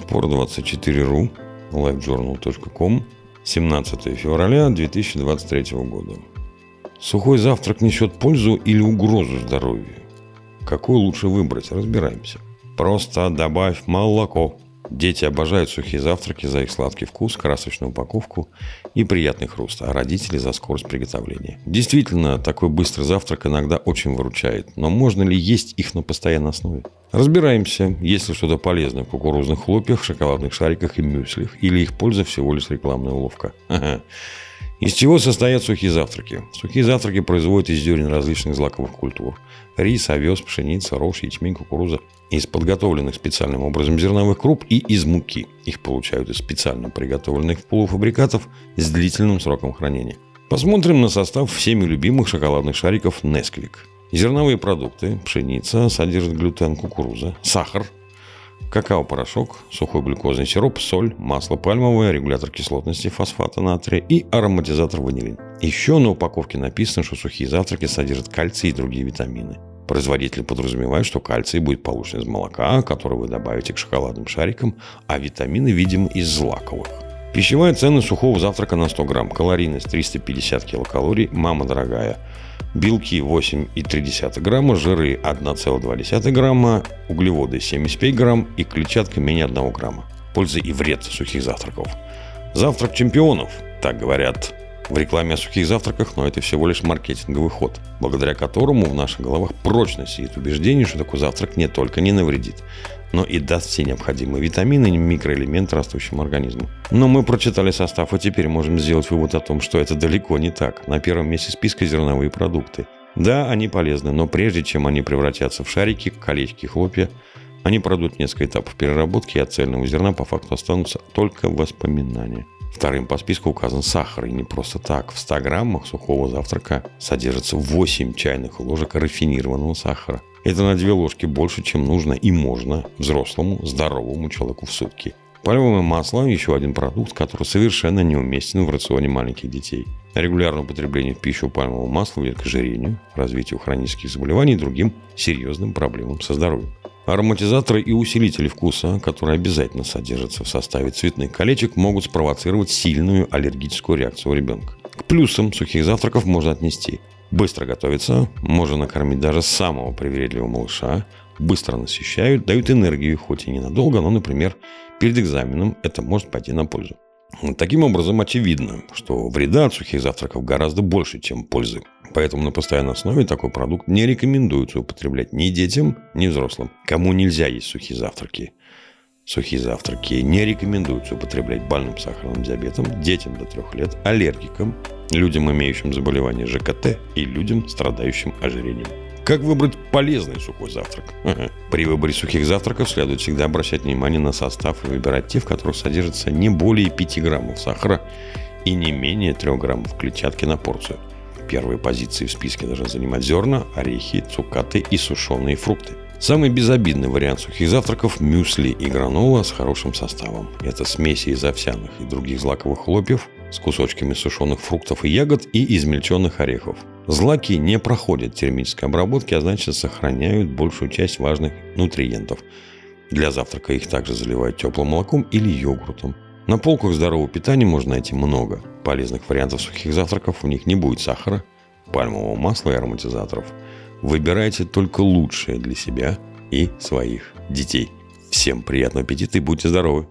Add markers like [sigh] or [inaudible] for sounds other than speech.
sport24ru, livejournal.com, 17 февраля 2023 года. Сухой завтрак несет пользу или угрозу здоровью? Какой лучше выбрать? Разбираемся. Просто добавь молоко. Дети обожают сухие завтраки за их сладкий вкус, красочную упаковку и приятный хруст, а родители за скорость приготовления. Действительно, такой быстрый завтрак иногда очень выручает, но можно ли есть их на постоянной основе? Разбираемся, есть ли что-то полезное в кукурузных хлопьях, шоколадных шариках и мюслях, или их польза всего лишь рекламная уловка. [laughs] Из чего состоят сухие завтраки? Сухие завтраки производят из зерен различных злаковых культур. Рис, овес, пшеница, рожь, ячмень, кукуруза. Из подготовленных специальным образом зерновых круп и из муки. Их получают из специально приготовленных полуфабрикатов с длительным сроком хранения. Посмотрим на состав всеми любимых шоколадных шариков Nesquik. Зерновые продукты, пшеница, содержит глютен, кукуруза, сахар, какао-порошок, сухой глюкозный сироп, соль, масло пальмовое, регулятор кислотности фосфата натрия и ароматизатор ванилин. Еще на упаковке написано, что сухие завтраки содержат кальций и другие витамины. Производители подразумевают, что кальций будет получен из молока, которое вы добавите к шоколадным шарикам, а витамины, видимо, из злаковых. Пищевая ценность сухого завтрака на 100 грамм. Калорийность 350 килокалорий. Мама дорогая белки 8,3 грамма, жиры 1,2 грамма, углеводы 75 грамм и клетчатка менее 1 грамма. Польза и вред сухих завтраков. Завтрак чемпионов, так говорят в рекламе о сухих завтраках, но это всего лишь маркетинговый ход, благодаря которому в наших головах прочно сидит убеждение, что такой завтрак не только не навредит, но и даст все необходимые витамины и микроэлементы растущему организму. Но мы прочитали состав, и теперь можем сделать вывод о том, что это далеко не так. На первом месте списка зерновые продукты. Да, они полезны, но прежде чем они превратятся в шарики, колечки, хлопья, они пройдут несколько этапов переработки, и от цельного зерна по факту останутся только воспоминания. Вторым по списку указан сахар, и не просто так. В 100 граммах сухого завтрака содержится 8 чайных ложек рафинированного сахара. Это на 2 ложки больше, чем нужно и можно взрослому, здоровому человеку в сутки. Пальмовое масло – еще один продукт, который совершенно неуместен в рационе маленьких детей. Регулярное употребление в пищу пальмового масла ведет к ожирению, развитию хронических заболеваний и другим серьезным проблемам со здоровьем. Ароматизаторы и усилители вкуса, которые обязательно содержатся в составе цветных колечек, могут спровоцировать сильную аллергическую реакцию у ребенка. К плюсам сухих завтраков можно отнести Быстро готовится, можно накормить даже самого привередливого малыша, быстро насыщают, дают энергию, хоть и ненадолго, но, например, перед экзаменом это может пойти на пользу. Таким образом, очевидно, что вреда от сухих завтраков гораздо больше, чем пользы. Поэтому на постоянной основе такой продукт не рекомендуется употреблять ни детям, ни взрослым. Кому нельзя есть сухие завтраки? Сухие завтраки не рекомендуется употреблять больным сахарным диабетом, детям до 3 лет, аллергикам, людям, имеющим заболевание ЖКТ и людям, страдающим ожирением. Как выбрать полезный сухой завтрак? При выборе сухих завтраков следует всегда обращать внимание на состав и выбирать те, в которых содержится не более 5 граммов сахара и не менее 3 граммов клетчатки на порцию. Первые позиции в списке должны занимать зерна, орехи, цукаты и сушеные фрукты. Самый безобидный вариант сухих завтраков – мюсли и гранола с хорошим составом. Это смеси из овсяных и других злаковых хлопьев с кусочками сушеных фруктов и ягод и измельченных орехов. Злаки не проходят термической обработки, а значит сохраняют большую часть важных нутриентов. Для завтрака их также заливают теплым молоком или йогуртом. На полках здорового питания можно найти много полезных вариантов сухих завтраков. У них не будет сахара, пальмового масла и ароматизаторов – Выбирайте только лучшее для себя и своих детей. Всем приятного аппетита и будьте здоровы!